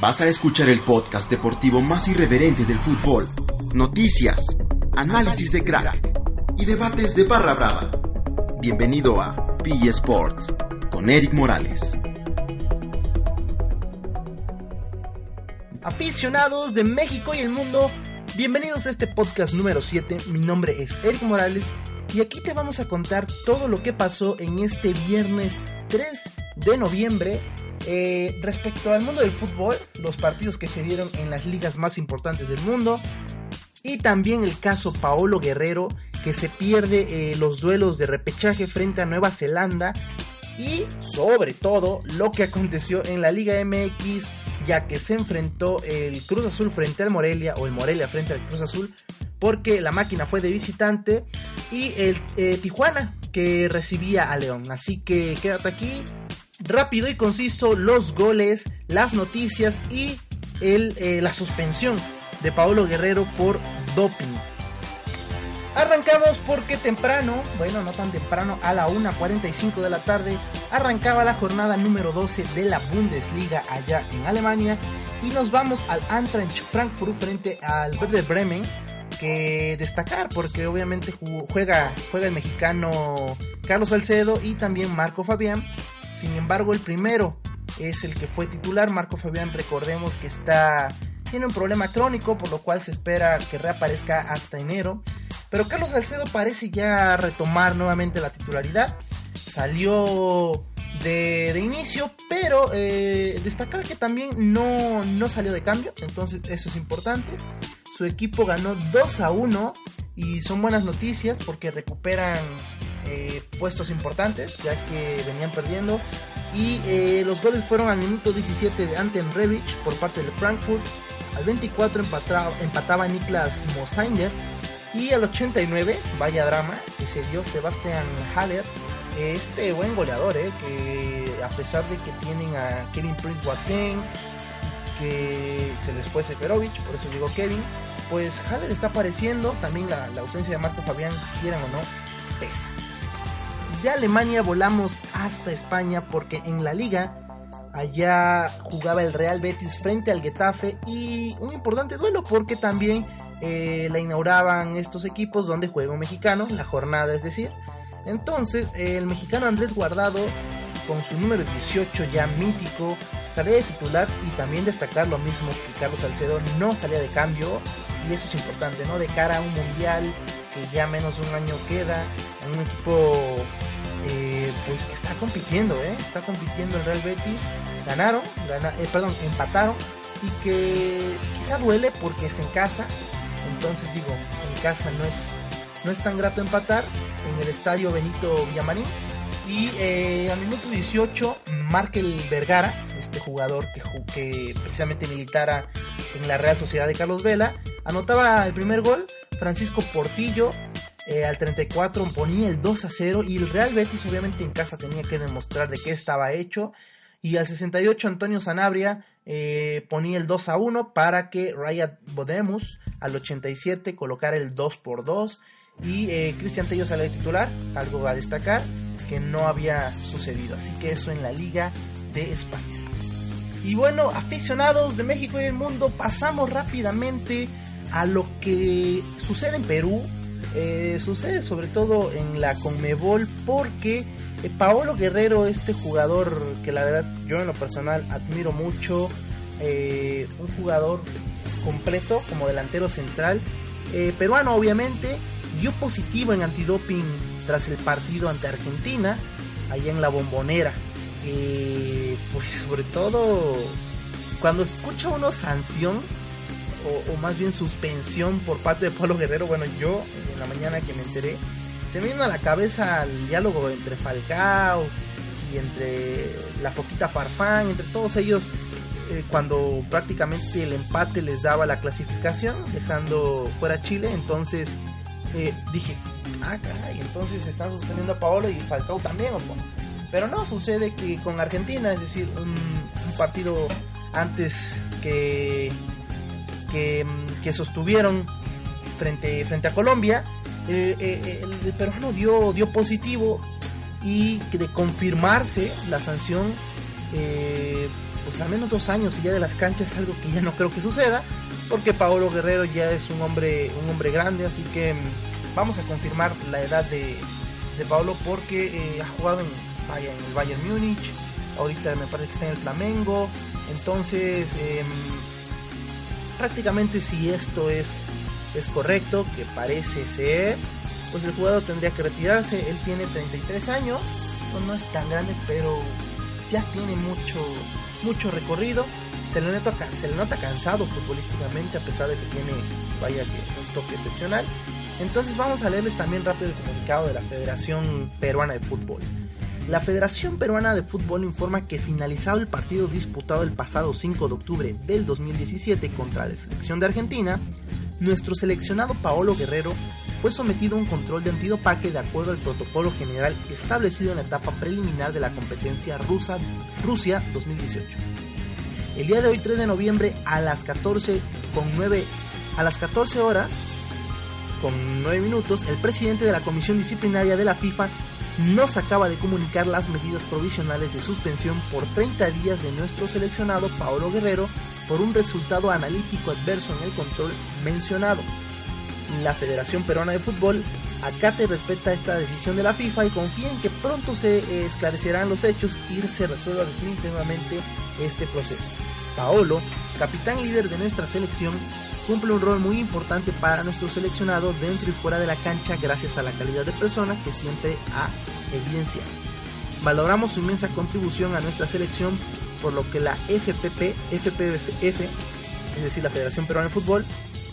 Vas a escuchar el podcast deportivo más irreverente del fútbol. Noticias, análisis de crack y debates de barra brava. Bienvenido a P Sports con Eric Morales. Aficionados de México y el mundo, bienvenidos a este podcast número 7. Mi nombre es Eric Morales y aquí te vamos a contar todo lo que pasó en este viernes 3 de noviembre eh, respecto al mundo del fútbol, los partidos que se dieron en las ligas más importantes del mundo. Y también el caso Paolo Guerrero, que se pierde eh, los duelos de repechaje frente a Nueva Zelanda. Y sobre todo lo que aconteció en la Liga MX, ya que se enfrentó el Cruz Azul frente al Morelia, o el Morelia frente al Cruz Azul, porque la máquina fue de visitante. Y el eh, Tijuana, que recibía a León. Así que quédate aquí, rápido y conciso los goles, las noticias y el, eh, la suspensión de Paolo Guerrero por doping. Arrancamos porque temprano, bueno, no tan temprano, a la 1.45 de la tarde, arrancaba la jornada número 12 de la Bundesliga allá en Alemania y nos vamos al Eintracht Frankfurt frente al Werder Bremen, que destacar porque obviamente juega, juega el mexicano Carlos Salcedo y también Marco Fabián, sin embargo, el primero es el que fue titular. Marco Fabián, recordemos que está tiene un problema crónico, por lo cual se espera que reaparezca hasta enero. Pero Carlos Salcedo parece ya retomar nuevamente la titularidad. Salió de, inicio, pero eh, destacar que también no, no salió de cambio, entonces eso es importante. Su equipo ganó 2 a 1 y son buenas noticias porque recuperan eh, puestos importantes, ya que venían perdiendo. Y eh, los goles fueron al minuto 17 de Anten Revich por parte del Frankfurt. Al 24 empataba, empataba Niklas Mosanger. Y al 89, vaya drama, que se dio Sebastian Haller. Este buen goleador, eh, que a pesar de que tienen a Kevin Prince Boateng, que se les fue Seferovic, por eso digo Kevin, pues Haller está apareciendo. También la, la ausencia de Marco Fabián, quieran o no, pesa de Alemania volamos hasta España porque en la liga allá jugaba el Real Betis frente al Getafe y un importante duelo porque también eh, la inauguraban estos equipos donde juega un mexicano, la jornada es decir. Entonces el mexicano Andrés Guardado con su número 18 ya mítico salía de titular y también destacar lo mismo que Carlos Salcedo no salía de cambio y eso es importante, ¿no? De cara a un mundial que ya menos de un año queda, un equipo pues que está compitiendo, ¿eh? está compitiendo el Real Betis, ganaron, eh, perdón, empataron. Y que quizá duele porque es en casa, entonces digo, en casa no es, no es tan grato empatar, en el estadio Benito Villamarín. Y eh, al minuto 18 Markel Vergara, este jugador que, que precisamente militara en la Real Sociedad de Carlos Vela, anotaba el primer gol, Francisco Portillo eh, al 34 ponía el 2 a 0 y el Real Betis obviamente en casa tenía que demostrar de qué estaba hecho. Y al 68 Antonio Sanabria eh, ponía el 2 a 1 para que Rayat Bodemus al 87 colocara el 2 por 2 y eh, Cristian Tello sale de titular, algo a destacar que no había sucedido. Así que eso en la Liga de España. Y bueno, aficionados de México y del mundo, pasamos rápidamente a lo que sucede en Perú eh, sucede sobre todo en la Conmebol porque eh, Paolo Guerrero, este jugador que la verdad yo en lo personal admiro mucho, eh, un jugador completo como delantero central, peruano obviamente, dio positivo en antidoping tras el partido ante Argentina, allá en la bombonera. pues sobre todo cuando escucha uno sanción, o, más bien suspensión por parte de Pablo Guerrero, bueno, yo en la mañana que me enteré, se me vino a la cabeza el diálogo entre Falcao y entre la Foquita Farfán, entre todos ellos, eh, cuando prácticamente el empate les daba la clasificación, dejando fuera Chile. Entonces eh, dije, ah, caray, entonces están suspendiendo a Paolo y Falcao también, ¿o Pero no, sucede que con Argentina, es decir, un, partido antes que, que, que, sostuvieron frente, frente a Colombia, eh, eh, el, peruano dio, dio positivo y de confirmarse la sanción, pues al menos dos años y ya de las canchas, algo que ya no creo que suceda, porque Paolo Guerrero ya es un hombre, un hombre grande, así que mm, vamos a confirmar la edad de, de Paolo porque eh, ha jugado en, vaya, en el Bayern Múnich, ahorita me parece que está en el Flamengo, entonces em, prácticamente si esto es, es correcto, que parece ser, pues el jugador tendría que retirarse, él tiene 33 años, no, no es tan grande, pero ya tiene mucho, mucho recorrido se le, nota, se le nota cansado futbolísticamente a pesar de que tiene, vaya que un toque excepcional. Entonces vamos a leerles también rápido el comunicado de la Federación Peruana de Fútbol. La Federación Peruana de Fútbol informa que finalizado el partido disputado el pasado 5 de octubre del 2017 contra la selección de Argentina, nuestro seleccionado Paolo Guerrero fue sometido a un control de antidopaje de acuerdo al protocolo general establecido en la etapa preliminar de la competencia rusa Rusia 2018. El día de hoy, 3 de noviembre, a las 14 con 9, a las 14 horas con 9 minutos, el presidente de la Comisión Disciplinaria de la FIFA nos acaba de comunicar las medidas provisionales de suspensión por 30 días de nuestro seleccionado Paolo Guerrero por un resultado analítico adverso en el control mencionado. La Federación Peruana de Fútbol acata y respeta esta decisión de la FIFA y confía en que pronto se esclarecerán los hechos y se resuelva definitivamente este proceso. Paolo, capitán líder de nuestra selección, cumple un rol muy importante para nuestro seleccionado dentro y fuera de la cancha gracias a la calidad de persona que siempre ha evidenciado. Valoramos su inmensa contribución a nuestra selección, por lo que la FPP, FPF, es decir, la Federación Peruana de Fútbol,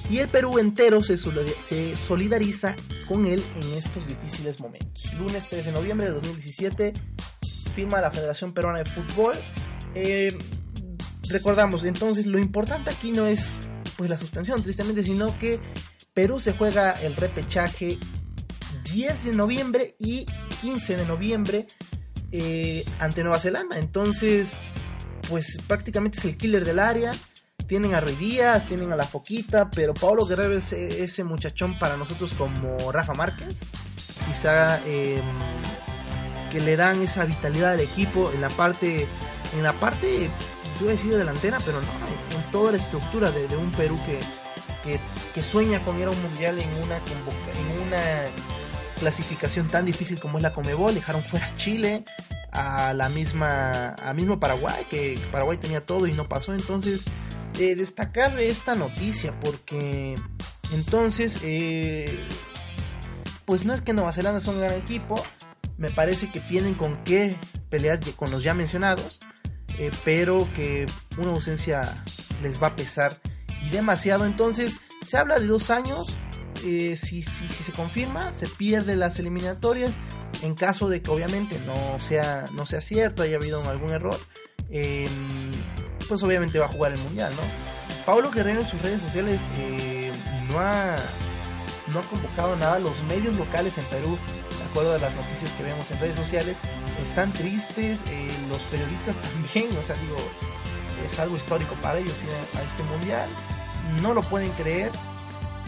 y el Perú entero se solidariza con él en estos difíciles momentos. Lunes 3 de noviembre de 2017 firma la Federación Peruana de Fútbol. Eh, recordamos, entonces lo importante aquí no es pues la suspensión, tristemente, sino que Perú se juega el repechaje 10 de noviembre y 15 de noviembre eh, ante Nueva Zelanda. Entonces, pues prácticamente es el killer del área. Tienen a Rey Díaz, tienen a La Foquita, pero Pablo Guerrero es ese muchachón para nosotros como Rafa Márquez. Quizá em, que le dan esa vitalidad al equipo en la parte, en la parte, voy a decir delantera, pero no, en toda la estructura de, un Perú que, que, sueña con ir a un mundial en una, en una clasificación tan difícil como es la Comebol, dejaron fuera Chile, a la misma, a mismo Paraguay, que Paraguay tenía todo y no pasó, entonces eh, destacar esta noticia porque entonces eh, pues no es que Nueva Zelanda sea un gran equipo me parece que tienen con qué pelear con los ya mencionados eh, pero que una ausencia les va a pesar y demasiado entonces se habla de dos años si, si, si, se confirma se pierde las eliminatorias en caso de que obviamente no sea no sea cierto haya habido algún error pues obviamente va a jugar el mundial, ¿no? Pablo Guerrero en sus redes sociales eh, no, ha, no ha convocado nada. Los medios locales en Perú, acuerdo las noticias que vemos en redes sociales, están tristes. Eh, los periodistas también, o sea, digo, es algo histórico para ellos ir a, este mundial. No lo pueden creer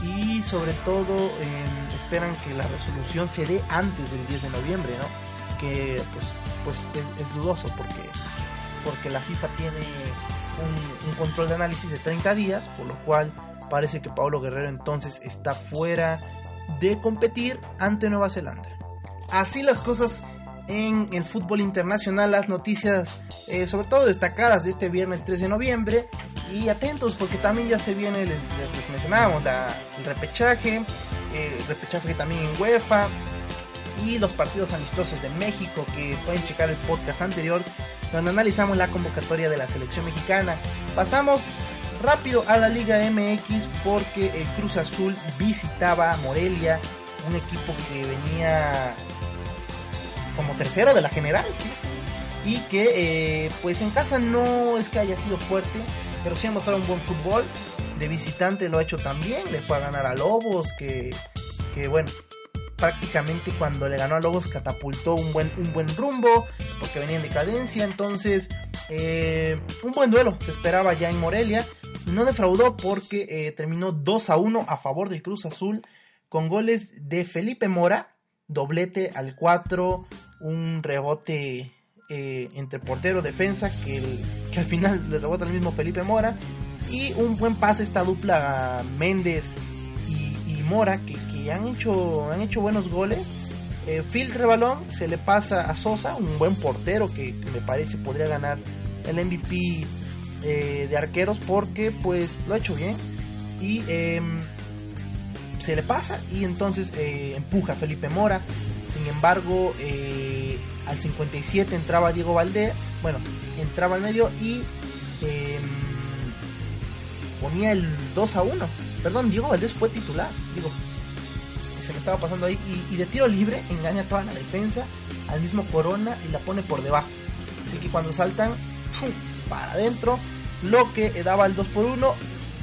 y sobre todo em, esperan que la resolución se dé antes del 10 de noviembre, ¿no? Que pues, pues es, dudoso porque porque la FIFA tiene un, control de análisis de 30 días, por lo cual parece que Pablo Guerrero entonces está fuera de competir ante Nueva Zelanda. Así las cosas en el fútbol internacional, las noticias eh, sobre todo destacadas de este viernes 3 de noviembre y atentos porque también ya se viene, les, mencionábamos, el repechaje, eh, el repechaje también en UEFA y los partidos amistosos de México que pueden checar el podcast anterior donde analizamos la convocatoria de la selección mexicana. Pasamos rápido a la Liga MX porque el Cruz Azul visitaba a Morelia, un equipo que venía como tercero de la general. y que eh, pues en casa no es que haya sido fuerte, pero sí ha mostrado un buen fútbol. De visitante lo ha hecho también, le fue a ganar a Lobos, que, que bueno, prácticamente cuando le ganó a Lobos catapultó un buen, un buen rumbo, porque venía en decadencia, entonces eh, un buen duelo se esperaba ya en Morelia, y no defraudó porque eh, terminó 2 a 1 a favor del Cruz Azul, con goles de Felipe Mora, doblete al 4, un rebote eh, entre portero defensa que, que al final le rebota el mismo Felipe Mora y un buen pase esta dupla Méndez y, Mora que, que, han, hecho, han hecho buenos goles. Eh, filtra el balón, se le pasa a Sosa, un buen portero que, me parece podría ganar el MVP eh, de arqueros porque pues lo ha hecho bien y em, se le pasa y entonces eh, empuja a Felipe Mora. Sin embargo, al 57 entraba Diego Valdés, bueno, entraba al medio y em, ponía el 2 a 1. Perdón, Diego Valdés fue titular, digo, se me estaba pasando ahí. Y, de tiro libre engaña toda la defensa al mismo Corona y la pone por debajo. Así que cuando saltan, para adentro, lo que daba el 2 por 1.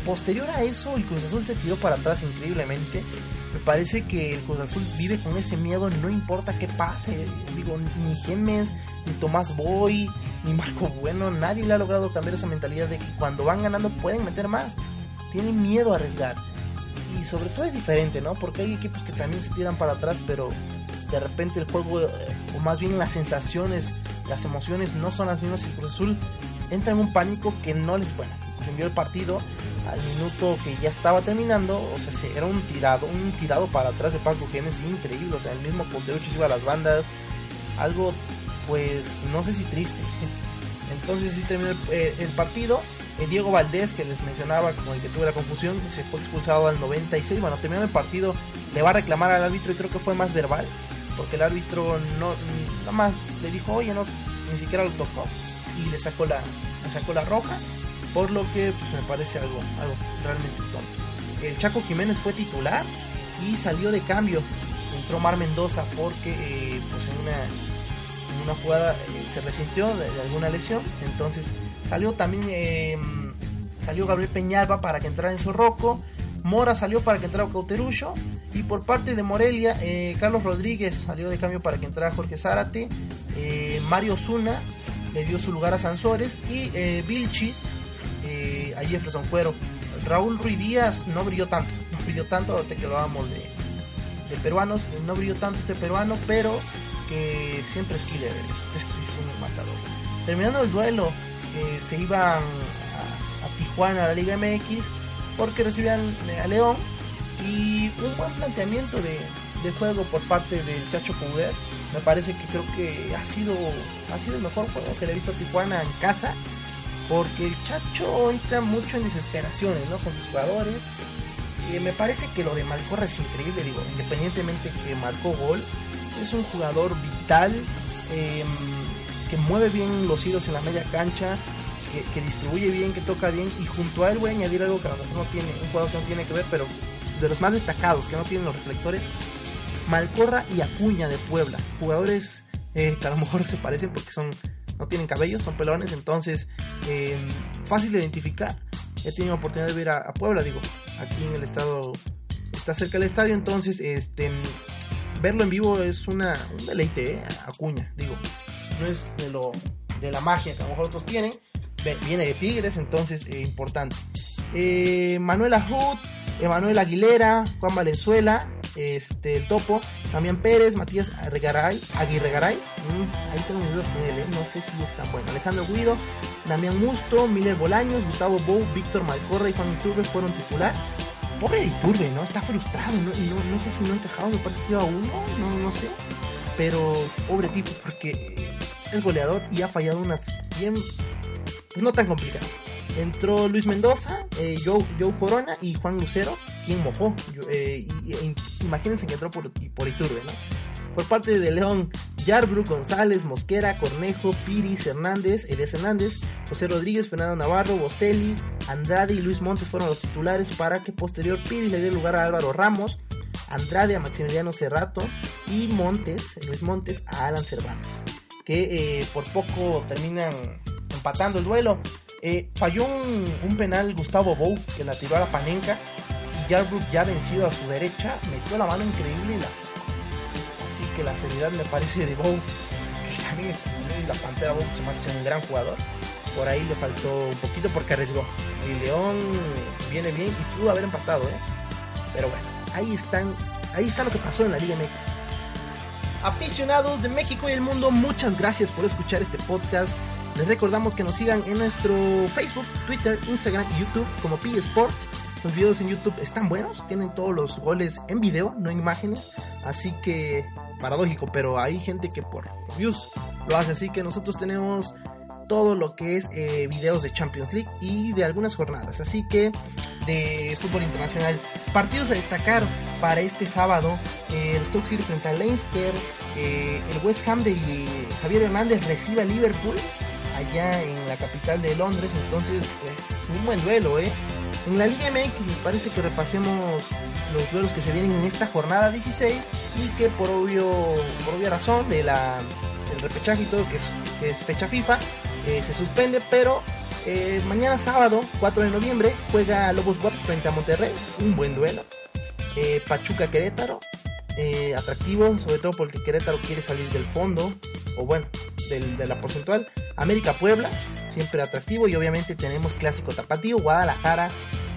Posterior a eso, el Cruz Azul se tiró para atrás increíblemente me parece que el Cruz Azul vive con ese miedo, no importa qué pase. Digo, ni Gemes, ni Tomás Boy, ni Marco Bueno, nadie le ha logrado cambiar esa mentalidad de que cuando van ganando pueden meter más. Tienen miedo a arriesgar. Y sobre todo es diferente, ¿no? Porque hay equipos que también se tiran para atrás, pero de repente el juego, eh, o más bien las sensaciones, las emociones no son las mismas. El Cruz Azul entra en un pánico que no les, bueno, envió el partido al minuto que ya estaba terminando, o sea, era un tirado, un tirado para atrás de Paco Genes increíble, o sea, el mismo portero se iba a las bandas, algo pues no sé si triste. Entonces sí terminó el, eh, partido. Eh, Diego Valdés, que les mencionaba como el que tuve la confusión, se fue expulsado al 96. Bueno, terminó el partido, le va a reclamar al árbitro y creo que fue más verbal, porque el árbitro no nada más le dijo, oye, no, ni siquiera lo tocó y le sacó la, le sacó la roja por lo que pues, me parece algo, algo realmente tonto. El Chaco Jiménez fue titular y salió de cambio. Entró Mar Mendoza porque eh, pues en una, en una jugada eh, se resintió de, alguna lesión. Entonces salió también em, salió Gabriel Peñalba para que entrara en Zorroco. Mora salió para que entrara Cauterucho. Y por parte de Morelia, eh, Carlos Rodríguez salió de cambio para que entrara Jorge Zárate. Mario Zuna le dio su lugar a Sansores. Y Vilchis eh, a Jefferson Cuero. Raúl Ruiz Díaz no brilló tanto, no brilló tanto, ahorita que hablábamos de, de peruanos, no brilló tanto este peruano, pero que siempre es killer, es un matador. Terminando el duelo, eh, se iban a, Tijuana, a la Liga MX, porque recibían a León y un buen planteamiento de, de juego por parte del Chacho Couder. Me parece que creo que ha sido, ha sido el mejor juego que le he visto a Tijuana en casa porque el Chacho entra mucho en desesperaciones, ¿no? Con sus jugadores. Y me parece que lo de Malcorra es increíble, digo, independientemente que marcó gol, es un jugador vital, em, que mueve bien los hilos en la media cancha, que, distribuye bien, que toca bien, y junto a él voy a añadir algo que a lo mejor no tiene, un jugador que no tiene que ver, pero de los más destacados, que no tienen los reflectores, Malcorra y Acuña de Puebla, jugadores eh, que a lo mejor se parecen porque son no tienen cabello, son pelones, entonces em, fácil de identificar. He tenido la oportunidad de ver a, Puebla, digo, aquí en el estado, está cerca del estadio, entonces este verlo en vivo es una, un deleite, ¿eh? Acuña, digo, no es de, lo, de la magia que a lo mejor otros tienen, viene de Tigres, entonces eh, importante. Eh, Manuela Hood, Emanuel Aguilera, Juan Valenzuela, este, el Topo, Damián Pérez, Matías Regaray, Aguirre Garay, mm, ahí tengo mis dudas con él, ¿eh? no sé si es tan bueno. Alejandro Guido, Damián Musto, Miller Bolaños, Gustavo Bou, Víctor Malcorra y Juan Iturbe fueron titular. Pobre Iturbe, ¿no? Está frustrado, ¿no? No, sé si no ha encajado, me parece que iba uno, no, no sé. Pero pobre tipo, porque es goleador y ha fallado unas bien, pues no tan complicadas. Entró Luis Mendoza, eh, Joe, Corona y Juan Lucero, quien mojó. Eh, e imagínense que entró por, Iturbe, ¿no? Por parte de León, Yarbru, González, Mosquera, Cornejo, Piris, Hernández, Elias Hernández, José Rodríguez, Fernando Navarro, Boselli, Andrade y Luis Montes fueron los titulares para que posterior Piris le dé lugar a Álvaro Ramos, Andrade a Maximiliano Cerrato y Montes, Luis Montes a Alan Cervantes. que eh, por poco terminan empatando el duelo. Eh, falló un, penal Gustavo Bou que la tiró a la Panenka y Yarbrough ya vencido a su derecha metió la mano increíble y la. Así que la seriedad me parece de Bou, que también es la Pantera Bou se me hace un gran jugador. Por ahí le faltó un poquito porque arriesgó. Y León viene bien y pudo haber empatado, ¿eh? Pero bueno, ahí están, ahí está lo que pasó en la Liga MX. Aficionados de México y el mundo, muchas gracias por escuchar este podcast. Les recordamos que nos sigan en nuestro Facebook, Twitter, Instagram y YouTube como P Sports. Los videos en YouTube están buenos, tienen todos los goles en video, no en imágenes. Así que paradójico, pero hay gente que por views lo hace. Así que nosotros tenemos todo lo que es eh, videos de Champions League y de algunas jornadas. Así que de fútbol internacional. Partidos a destacar para este sábado. el Stoke City frente al Leinster. Eh, el West Ham de Javier Hernández recibe a Liverpool allá en la capital de Londres. Entonces, pues un buen duelo, ¿eh? En la Liga MX parece que repasemos los duelos que se vienen en esta jornada 16 y que por obvio por obvia razón de la el repechaje y todo que es fecha FIFA eh, se suspende, pero eh, mañana sábado, 4 de noviembre, juega Lobos WAP frente a Monterrey, un buen duelo. Eh, Pachuca Querétaro, atractivo, sobre todo porque Querétaro quiere salir del fondo, o bueno, de la porcentual. América Puebla, siempre atractivo, y obviamente tenemos clásico tapatío, Guadalajara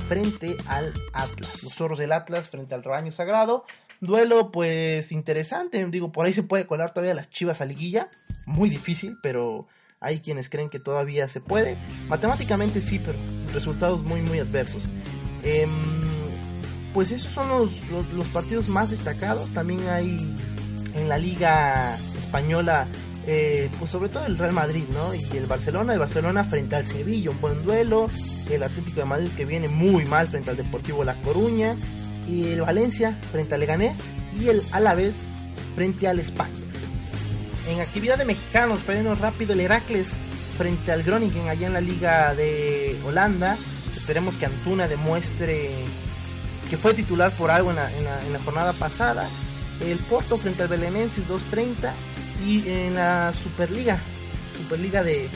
frente al Atlas, los zorros del Atlas frente al rebaño sagrado. Duelo pues interesante, digo, por ahí se puede colar todavía las chivas a liguilla, muy difícil, pero hay quienes creen que todavía se puede. Matemáticamente sí, pero resultados muy, muy adversos. Em, pues esos son los, partidos más destacados. También hay en la liga española, eh, pues sobre todo el Real Madrid, ¿no? Y el Barcelona, el Barcelona frente al Sevilla, un buen duelo. El Atlético de Madrid que viene muy mal frente al Deportivo La Coruña. Y el Valencia frente al Leganés. Y el Alavés frente al España. En actividad de mexicanos, perdiendo rápido el Heracles frente al Groningen allá en la Liga de Holanda. Esperemos que Antuna demuestre que fue titular por algo en la, jornada pasada. El Porto frente al Belenenses 2.30 y en la Superliga, Superliga de,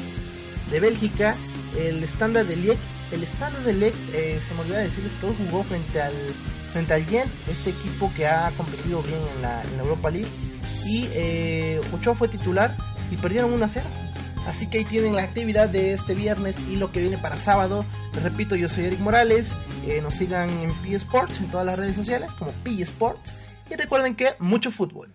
Bélgica, el estándar de Liek, el estándar de Liek, eh, se me olvidó decirles, todo jugó frente al frente al Gent, este equipo que ha competido bien en la, en la Europa League y eh, Ochoa fue titular y perdieron 1 a 0. Así que ahí tienen la actividad de este viernes y lo que viene para sábado. Les repito, yo soy Eric Morales. Eh, nos sigan en P Sports en todas las redes sociales como P Sports. Y recuerden que mucho fútbol.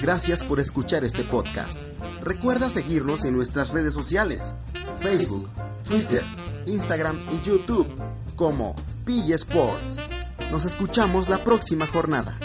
Gracias por escuchar este podcast. Recuerda seguirnos en nuestras redes sociales: Facebook, Twitter, Instagram y YouTube como P Sports. Nos escuchamos la próxima jornada.